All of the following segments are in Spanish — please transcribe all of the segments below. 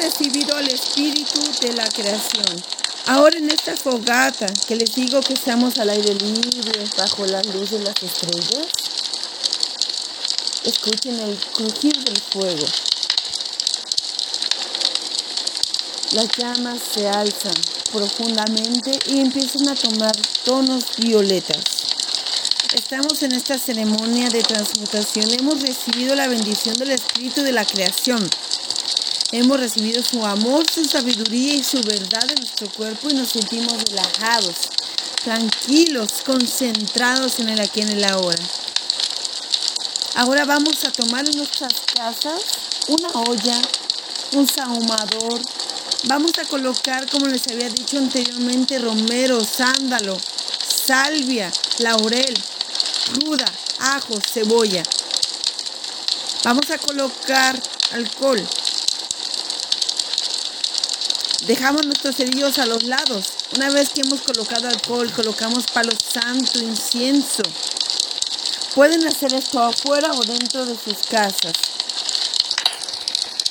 recibido al espíritu de la creación. Ahora en esta fogata que les digo que estamos al aire libre, bajo la luz de las estrellas, escuchen el crujir del fuego. Las llamas se alzan profundamente y empiezan a tomar tonos violetas. Estamos en esta ceremonia de transmutación. Hemos recibido la bendición del Espíritu de la creación. Hemos recibido su amor, su sabiduría y su verdad en nuestro cuerpo y nos sentimos relajados, tranquilos, concentrados en el aquí en el ahora. Ahora vamos a tomar en nuestras casas una olla, un sahumador. Vamos a colocar, como les había dicho anteriormente, romero, sándalo, salvia, laurel, ruda, ajo, cebolla. Vamos a colocar alcohol, Dejamos nuestros cerillos a los lados. Una vez que hemos colocado alcohol, colocamos palo santo, incienso. Pueden hacer esto afuera o dentro de sus casas.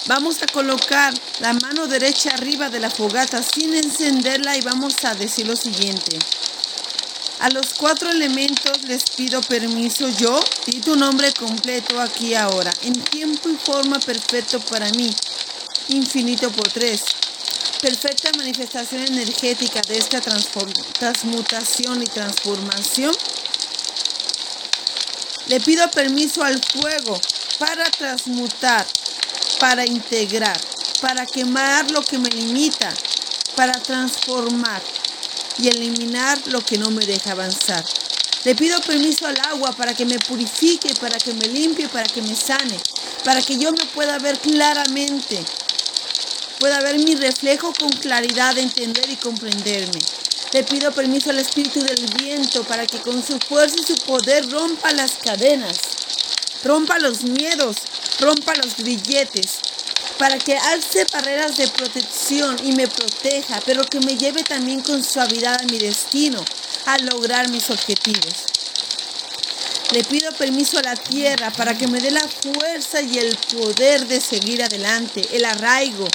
Vamos a colocar la mano derecha arriba de la fogata sin encenderla y vamos a decir lo siguiente. A los cuatro elementos les pido permiso yo y tu nombre completo aquí ahora, en tiempo y forma perfecto para mí, infinito por tres perfecta manifestación energética de esta transmutación y transformación, le pido permiso al fuego para transmutar, para integrar, para quemar lo que me limita, para transformar y eliminar lo que no me deja avanzar. Le pido permiso al agua para que me purifique, para que me limpie, para que me sane, para que yo me pueda ver claramente pueda ver mi reflejo con claridad, entender y comprenderme. Le pido permiso al Espíritu del Viento para que con su fuerza y su poder rompa las cadenas, rompa los miedos, rompa los grilletes, para que alce barreras de protección y me proteja, pero que me lleve también con suavidad a mi destino, a lograr mis objetivos. Le pido permiso a la tierra para que me dé la fuerza y el poder de seguir adelante, el arraigo,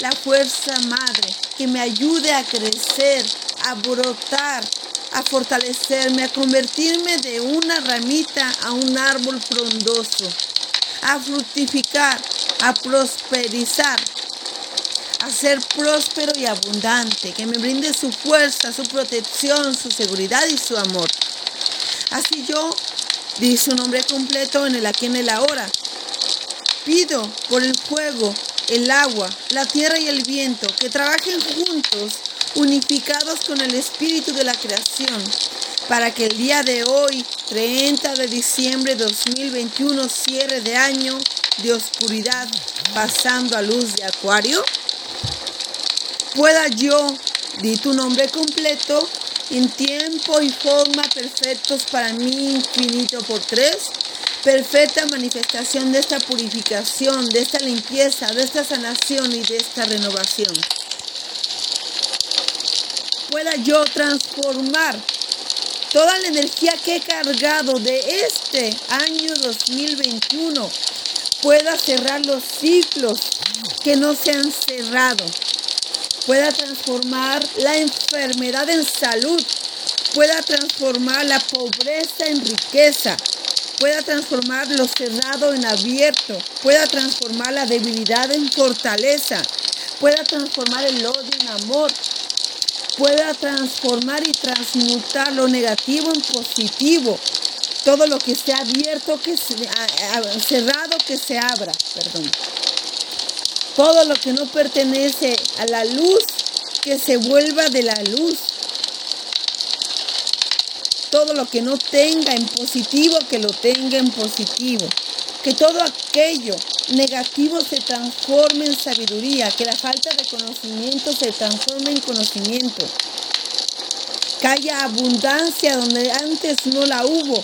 la fuerza madre que me ayude a crecer, a brotar, a fortalecerme, a convertirme de una ramita a un árbol frondoso, a fructificar, a prosperizar, a ser próspero y abundante, que me brinde su fuerza, su protección, su seguridad y su amor. Así yo di su nombre completo en el aquí en el ahora. Pido por el fuego el agua, la tierra y el viento, que trabajen juntos, unificados con el espíritu de la creación, para que el día de hoy, 30 de diciembre de 2021, cierre de año de oscuridad, pasando a luz de acuario, pueda yo, di tu nombre completo, en tiempo y forma perfectos para mí, infinito por tres, perfecta manifestación de esta purificación, de esta limpieza, de esta sanación y de esta renovación. Pueda yo transformar toda la energía que he cargado de este año 2021. Pueda cerrar los ciclos que no se han cerrado. Pueda transformar la enfermedad en salud. Pueda transformar la pobreza en riqueza pueda transformar lo cerrado en abierto, pueda transformar la debilidad en fortaleza, pueda transformar el odio en amor, pueda transformar y transmutar lo negativo en positivo. Todo lo que esté abierto, que cerrado, que se abra, perdón. Todo lo que no pertenece a la luz, que se vuelva de la luz todo lo que no tenga en positivo, que lo tenga en positivo. Que todo aquello negativo se transforme en sabiduría, que la falta de conocimiento se transforme en conocimiento. Que haya abundancia donde antes no la hubo.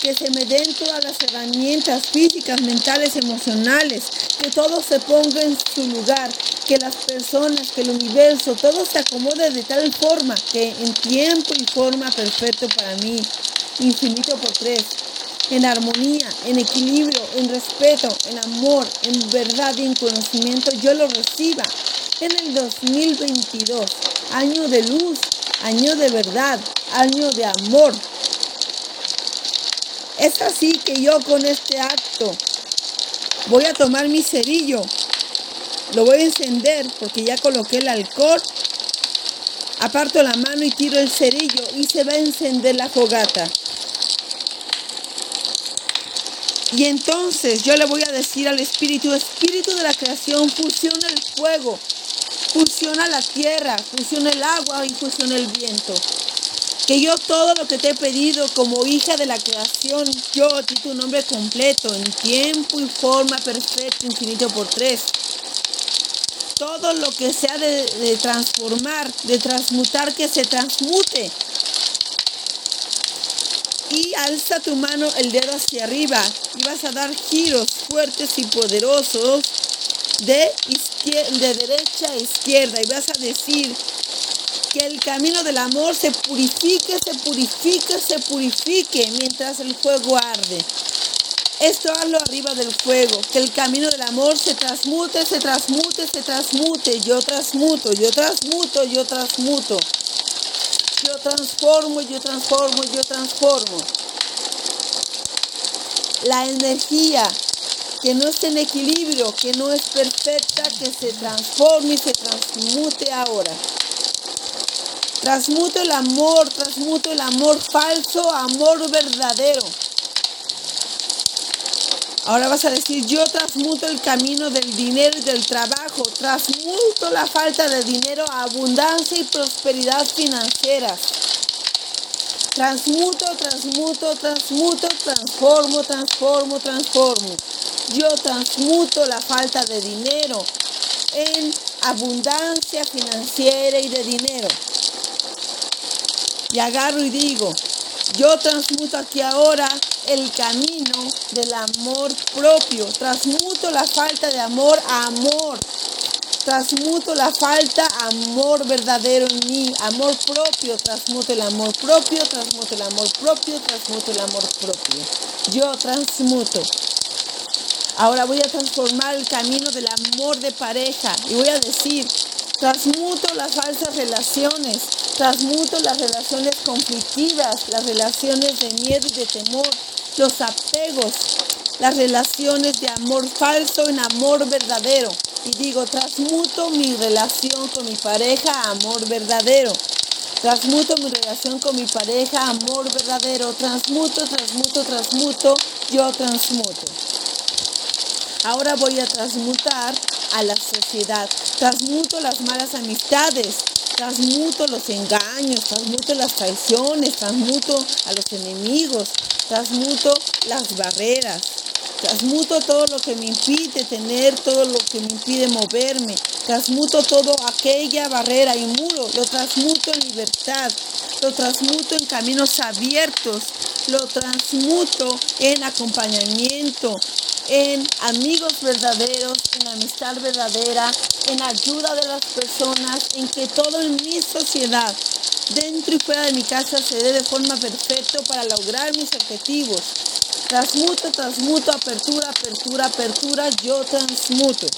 Que se me den todas las herramientas físicas, mentales, emocionales. Que todo se ponga en su lugar que las personas, que el universo, todo se acomode de tal forma que en tiempo y forma perfecto para mí, infinito por tres, en armonía, en equilibrio, en respeto, en amor, en verdad y en conocimiento, yo lo reciba en el 2022. Año de luz, año de verdad, año de amor. Es así que yo con este acto voy a tomar mi cerillo, lo voy a encender porque ya coloqué el alcohol aparto la mano y tiro el cerillo y se va a encender la fogata. Y entonces yo le voy a decir al espíritu, espíritu de la creación, fusiona el fuego, fusiona la tierra, fusiona el agua y fusiona el viento. Que yo todo lo que te he pedido como hija de la creación, yo ti tu nombre completo, en tiempo y forma perfecta, infinito por tres todo lo que sea de, transformar, de transmutar, que se transmute. Y alza tu mano el dedo hacia arriba y vas a dar giros fuertes y poderosos de, de derecha a izquierda y vas a decir que el camino del amor se purifique, se purifique, se purifique mientras el fuego arde. Esto hazlo arriba del fuego, que el camino del amor se transmute, se transmute, se transmute. Yo transmuto, yo transmuto, yo transmuto. Yo transformo, yo transformo, yo transformo. La energía que no está en equilibrio, que no es perfecta, que se transforme y se transmute ahora. Transmuto el amor, transmuto el amor falso, amor verdadero. Ahora vas a decir, yo transmuto el camino del dinero y del trabajo, transmuto la falta de dinero a abundancia y prosperidad financiera. Transmuto, transmuto, transmuto, transformo, transformo, transformo. Yo transmuto la falta de dinero en abundancia financiera y de dinero. Y agarro y digo, yo transmuto aquí ahora el camino del amor propio. Transmuto la falta de amor a amor. Transmuto la falta a amor verdadero en mí. Amor propio. Transmuto el amor propio. Transmuto el amor propio. Transmuto el amor propio. Yo transmuto. Ahora voy a transformar el camino del amor de pareja. Y voy a decir, transmuto las falsas relaciones. Transmuto las relaciones conflictivas, las relaciones de miedo y de temor los apegos, las relaciones de amor falso en amor verdadero. Y digo, transmuto mi relación con mi pareja a amor verdadero. Transmuto mi relación con mi pareja a amor verdadero. Transmuto, transmuto, transmuto, yo transmuto. Ahora voy a transmutar a la sociedad. Transmuto las malas amistades. Transmuto los engaños, transmuto las traiciones, transmuto a los enemigos, transmuto las barreras, transmuto todo lo que me impide tener, todo lo que me impide moverme, transmuto todo aquella barrera y muro, lo transmuto en libertad, lo transmuto en caminos abiertos, lo transmuto en acompañamiento, en amigos verdaderos, en amistad verdadera, en ayuda de las personas, en que todo en mi sociedad dentro y fuera de mi casa se dé de forma perfecta para lograr mis objetivos. Transmuto, transmuto, apertura, apertura, apertura, yo transmuto.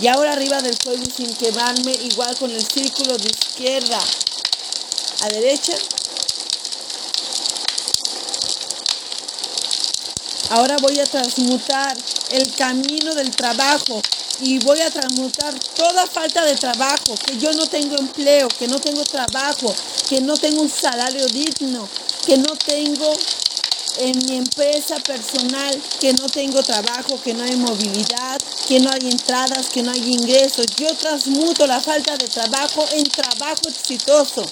Y ahora arriba del fuego sin quemarme, igual con el círculo de izquierda a derecha. Ahora voy a transmutar el camino del trabajo y voy a transmutar toda falta de trabajo, que yo no tengo empleo, que no tengo trabajo, que no tengo un salario digno, que no tengo en mi empresa personal, que no tengo trabajo, que no hay movilidad, que no hay entradas, que no hay ingresos. Yo transmuto la falta de trabajo en trabajo exitoso.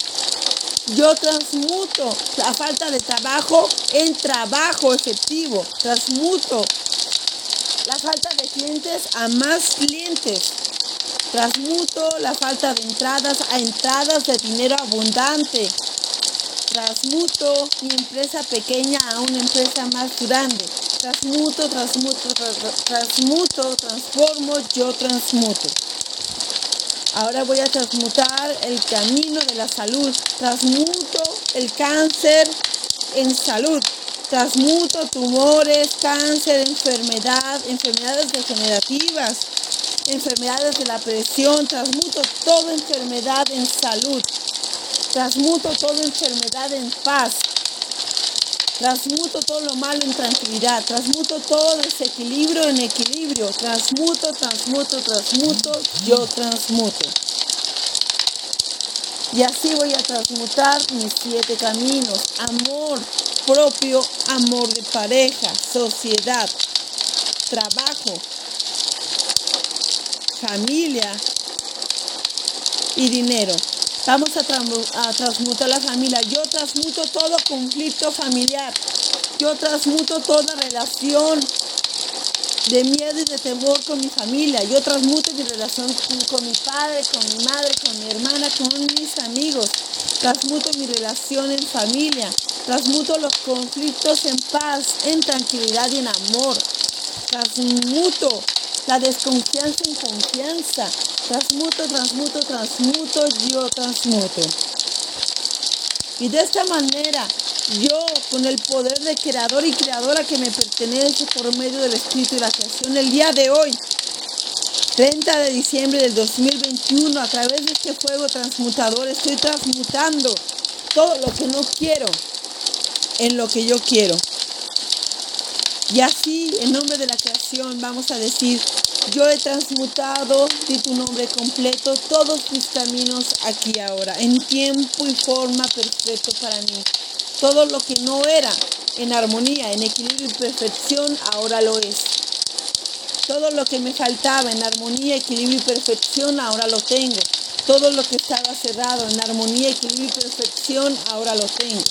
Yo transmuto la falta de trabajo en trabajo efectivo. Transmuto la falta de clientes a más clientes. Transmuto la falta de entradas a entradas de dinero abundante. Transmuto mi empresa pequeña a una empresa más grande. Transmuto, transmuto, transmuto, transformo, yo transmuto. Ahora voy a transmutar el camino de la salud. Transmuto el cáncer en salud. Transmuto tumores, cáncer, enfermedad, enfermedades degenerativas, enfermedades de la presión. Transmuto toda enfermedad en salud. Transmuto toda enfermedad en paz. Transmuto todo lo malo en tranquilidad. Transmuto todo desequilibrio en equilibrio. Transmuto, transmuto, transmuto. Yo transmuto. Y así voy a transmutar mis siete caminos. Amor propio, amor de pareja, sociedad, trabajo, familia y dinero. Vamos a, transmutar la familia. Yo transmuto todo conflicto familiar. Yo transmuto toda relación de miedo y de temor con mi familia. Yo transmuto mi relación con mi padre, con mi madre, con mi hermana, con mis amigos. Transmuto mi relación en familia. Transmuto los conflictos en paz, en tranquilidad y en amor. Transmuto la desconfianza en confianza. Transmuto, transmuto, transmuto, yo transmuto. Y de esta manera, yo, con el poder de creador y creadora que me pertenece por medio del Espíritu y la creación, el día de hoy, 30 de diciembre del 2021, a través de este fuego transmutador, estoy transmutando todo lo que no quiero en lo que yo quiero. Y así, en nombre de la creación, vamos a decir, yo he transmutado, di tu nombre completo, todos mis caminos aquí ahora, en tiempo y forma perfecto para mí. Todo lo que no era en armonía, en equilibrio y perfección, ahora lo es. Todo lo que me faltaba en armonía, equilibrio y perfección, ahora lo tengo. Todo lo que estaba cerrado en armonía, equilibrio y perfección, ahora lo tengo.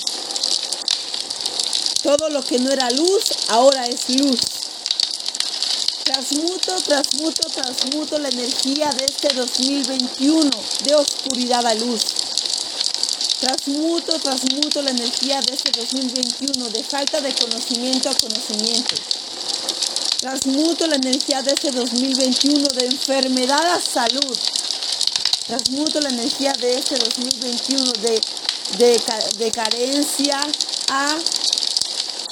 Todo lo que no era luz, ahora es luz. Transmuto, transmuto, transmuto la energía de este 2021 de oscuridad a luz. Transmuto, transmuto la energía de este 2021 de falta de conocimiento a conocimiento. Transmuto la energía de este 2021 de enfermedad a salud. Transmuto la energía de este 2021 de, de, de carencia a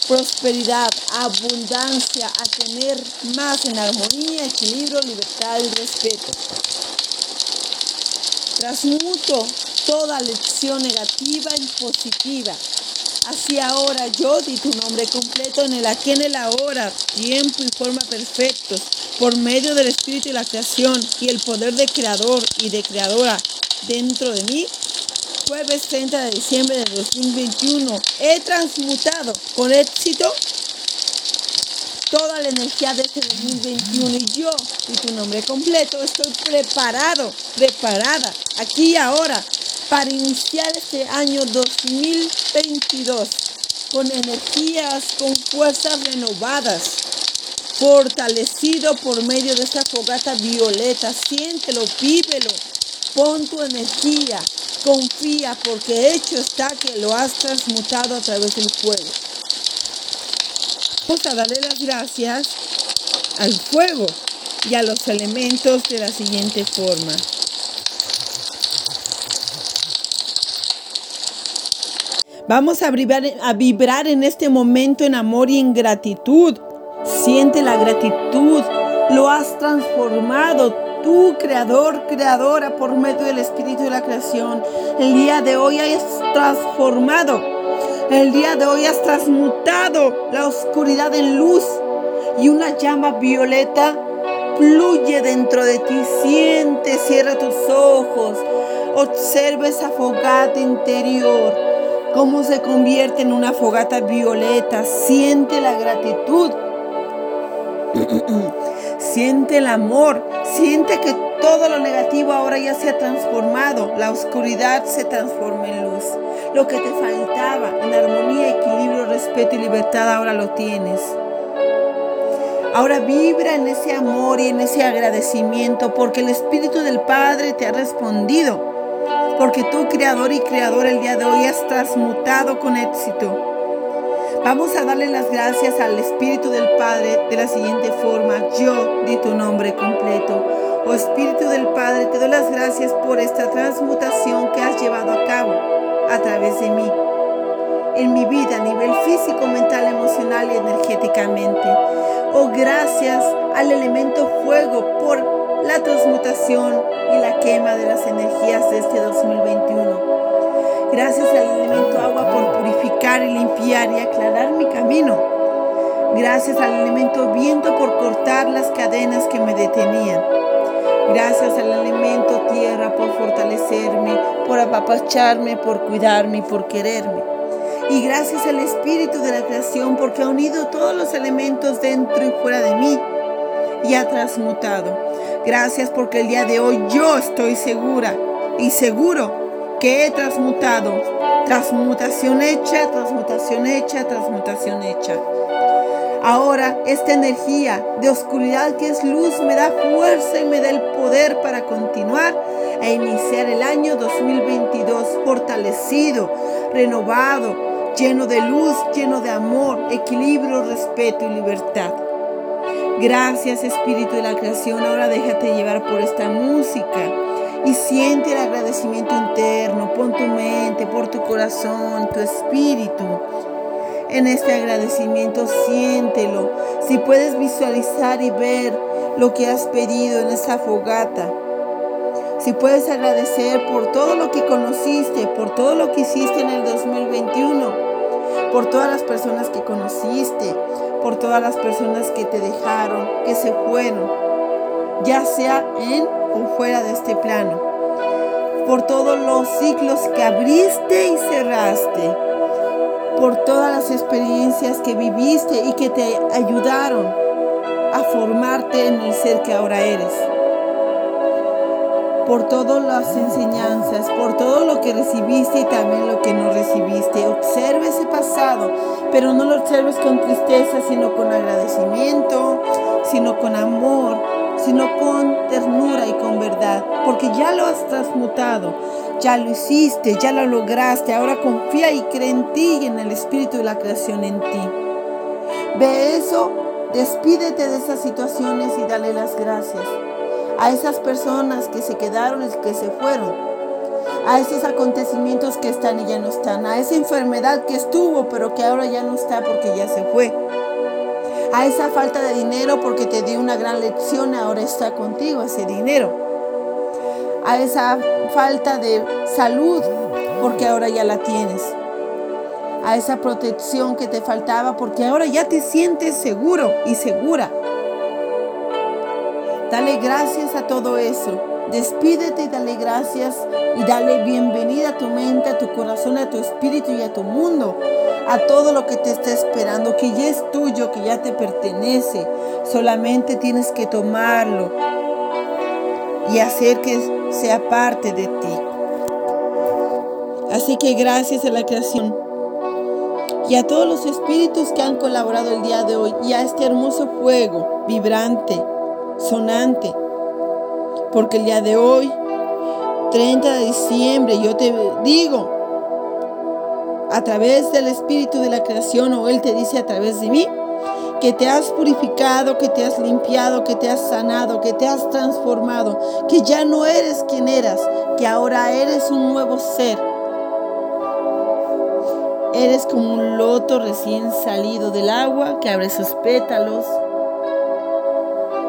prosperidad, abundancia, a tener más en armonía, equilibrio, libertad y respeto. Transmuto toda lección negativa en positiva. Así ahora yo di tu nombre completo en el aquí, en el ahora, tiempo y forma perfectos, por medio del Espíritu y la creación y el poder de creador y de creadora dentro de mí, jueves 30 de diciembre de 2021, he transmutado con éxito toda la energía de este 2021 y yo y tu nombre completo estoy preparado, preparada aquí y ahora para iniciar este año 2022 con energías, con fuerzas renovadas, fortalecido por medio de esta fogata violeta. Siéntelo, vívelo, pon tu energía, Confía porque hecho está que lo has transmutado a través del fuego. Vamos a darle las gracias al fuego y a los elementos de la siguiente forma. Vamos a vibrar, a vibrar en este momento en amor y en gratitud. Siente la gratitud. Lo has transformado tú, creador, creadora, por medio del Espíritu de la creación, el día de hoy has transformado, el día de hoy has transmutado la oscuridad en luz y una llama violeta fluye dentro de ti. Siente, cierra tus ojos, observa esa fogata interior, cómo se convierte en una fogata violeta. Siente la gratitud. Siente el amor, siente que todo lo negativo ahora ya se ha transformado, la oscuridad se transforma en luz. Lo que te faltaba en armonía, equilibrio, respeto y libertad ahora lo tienes. Ahora vibra en ese amor y en ese agradecimiento porque el Espíritu del Padre te ha respondido. Porque tú, Creador y Creador, el día de hoy has transmutado con éxito Vamos a darle las gracias al Espíritu del Padre de la siguiente forma. Yo di tu nombre completo. Oh Espíritu del Padre, te doy las gracias por esta transmutación que has llevado a cabo a través de mí. en mi vida a nivel físico, mental, emocional y energéticamente. Oh, gracias al elemento fuego por la transmutación y la quema de las energías de este 2021. Gracias al elemento agua por purificar y limpiar y aclarar mi camino. Gracias al elemento viento por cortar las cadenas que me detenían. Gracias al elemento tierra por fortalecerme, por apapacharme, por cuidarme por quererme. Y gracias al Espíritu de la creación porque ha unido todos los elementos dentro y fuera de mí y ha transmutado. Gracias porque el día de hoy yo estoy segura y seguro que he transmutado. Transmutación hecha, transmutación hecha, transmutación hecha. Ahora esta energía de oscuridad que es luz me da fuerza y me da el poder para continuar e iniciar el año 2022 fortalecido, renovado, lleno de luz, lleno de amor, equilibrio, respeto y libertad. Gracias Espíritu de la creación, ahora déjate llevar por esta música y siente el agradecimiento interno, pon tu mente, por tu corazón, tu espíritu en este agradecimiento, siéntelo. Si puedes visualizar y ver lo que has pedido en esa fogata. Si puedes agradecer por todo lo que conociste, por todo lo que hiciste en el 2021, por todas las personas que conociste, por todas las personas que te dejaron, que se fueron, ya sea en o fuera de este plano, por todos los ciclos que abriste y cerraste, por todas las experiencias que viviste y que te ayudaron a formarte en el ser que ahora eres. Por todas las enseñanzas, por todo lo que recibiste y también lo que no recibiste. Observe ese pasado, pero no lo observes con tristeza, sino con agradecimiento, sino con amor, sino con ternura y con verdad, porque ya lo has transmutado, ya lo hiciste, ya lo lograste, ahora confía y cree en ti y en el Espíritu de la creación en ti. Ve eso, despídete de esas situaciones y dale las gracias a esas personas que se quedaron y que se fueron, a esos acontecimientos que están y ya no están, a esa enfermedad que estuvo pero que ahora ya no está porque ya se fue a esa falta de dinero porque te dio una gran lección, ahora está contigo ese dinero. A esa falta de salud porque ahora ya la tienes. A esa protección que te faltaba porque ahora ya te sientes seguro y segura. Dale gracias a todo eso. Despídete y dale gracias y dale bienvenida a tu mente, a tu corazón, a tu espíritu y a tu mundo a todo lo que te está esperando, que ya es tuyo, que ya te pertenece. Solamente tienes que tomarlo y hacer que sea parte de ti. Así que gracias a la creación y a todos los espíritus que han colaborado el día de hoy y a este hermoso fuego vibrante, sonante, porque el día de hoy, 30 de diciembre, yo te digo, a través del espíritu de la creación o Él te dice a través de mí que te has purificado, que te has limpiado, que te has sanado, que te has transformado, que ya no eres quien eras, que ahora eres un nuevo ser. Eres como un loto recién salido del agua que abre sus pétalos,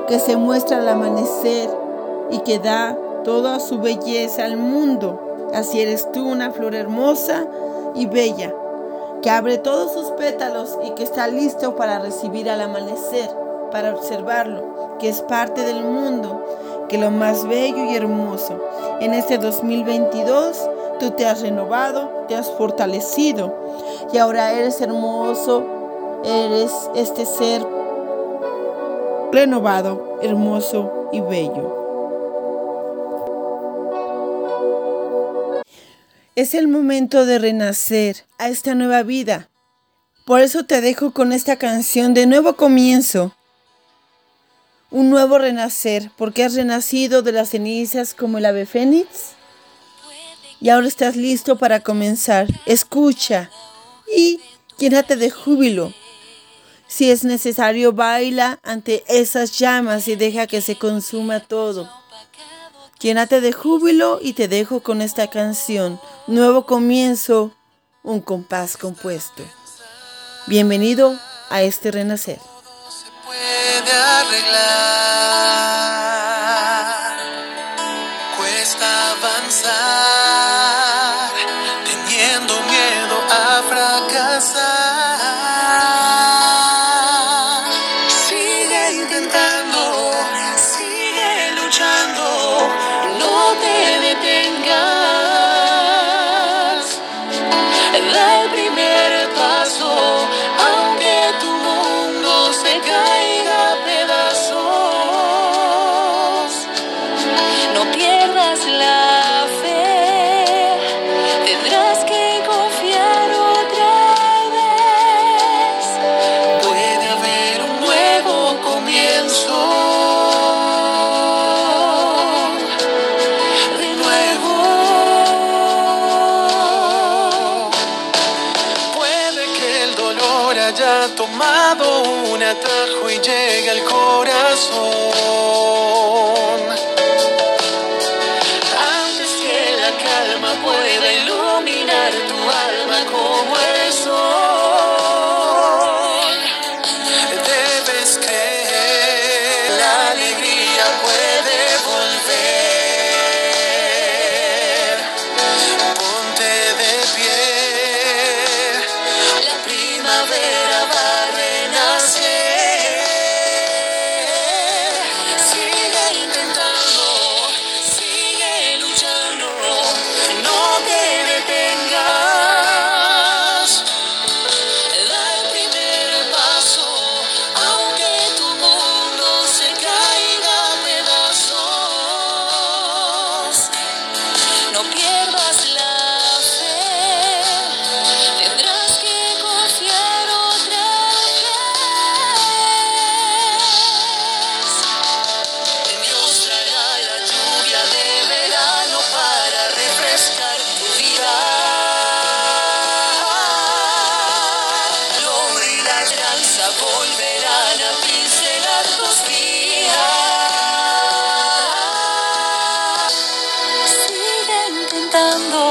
que se muestra al amanecer y que da toda su belleza al mundo. Así eres tú, una flor hermosa y bella, que abre todos sus pétalos y que está listo para recibir al amanecer, para observarlo, que es parte del mundo, que lo más bello y hermoso. En este 2022 tú te has renovado, te has fortalecido y ahora eres hermoso, eres este ser renovado, hermoso y bello. Es el momento de renacer a esta nueva vida. Por eso te dejo con esta canción de nuevo comienzo. Un nuevo renacer, porque has renacido de las cenizas como el ave fénix. Y ahora estás listo para comenzar. Escucha y llénate de júbilo. Si es necesario, baila ante esas llamas y deja que se consuma todo. Llénate de júbilo y te dejo con esta canción. Nuevo comienzo un compás compuesto. Bienvenido a este renacer. Se puede arreglar, haya tomado un atajo y llegue al corazón. Tâm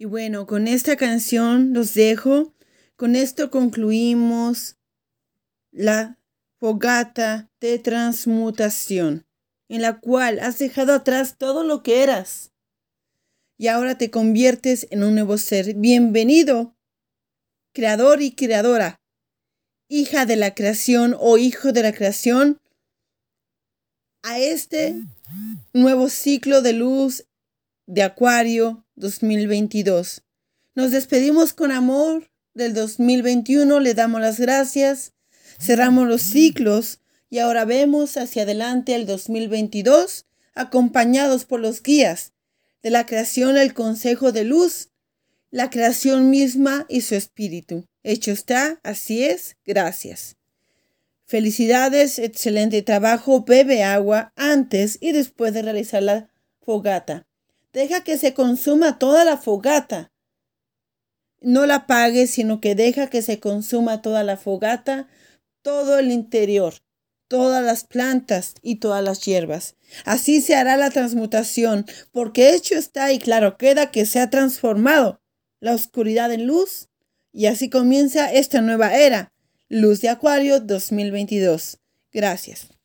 Y bueno, con esta canción los dejo. Con esto concluimos la fogata de transmutación, en la cual has dejado atrás todo lo que eras. Y ahora te conviertes en un nuevo ser. Bienvenido, creador y creadora, hija de la creación o hijo de la creación, a este nuevo ciclo de luz de Acuario 2022. Nos despedimos con amor del 2021, le damos las gracias, cerramos los ciclos y ahora vemos hacia adelante el 2022 acompañados por los guías de la creación, el consejo de luz, la creación misma y su espíritu. Hecho está, así es, gracias. Felicidades, excelente trabajo, bebe agua antes y después de realizar la fogata. Deja que se consuma toda la fogata. No la apagues, sino que deja que se consuma toda la fogata, todo el interior, todas las plantas y todas las hierbas. Así se hará la transmutación, porque hecho está y claro queda que se ha transformado la oscuridad en luz y así comienza esta nueva era, Luz de Acuario 2022. Gracias.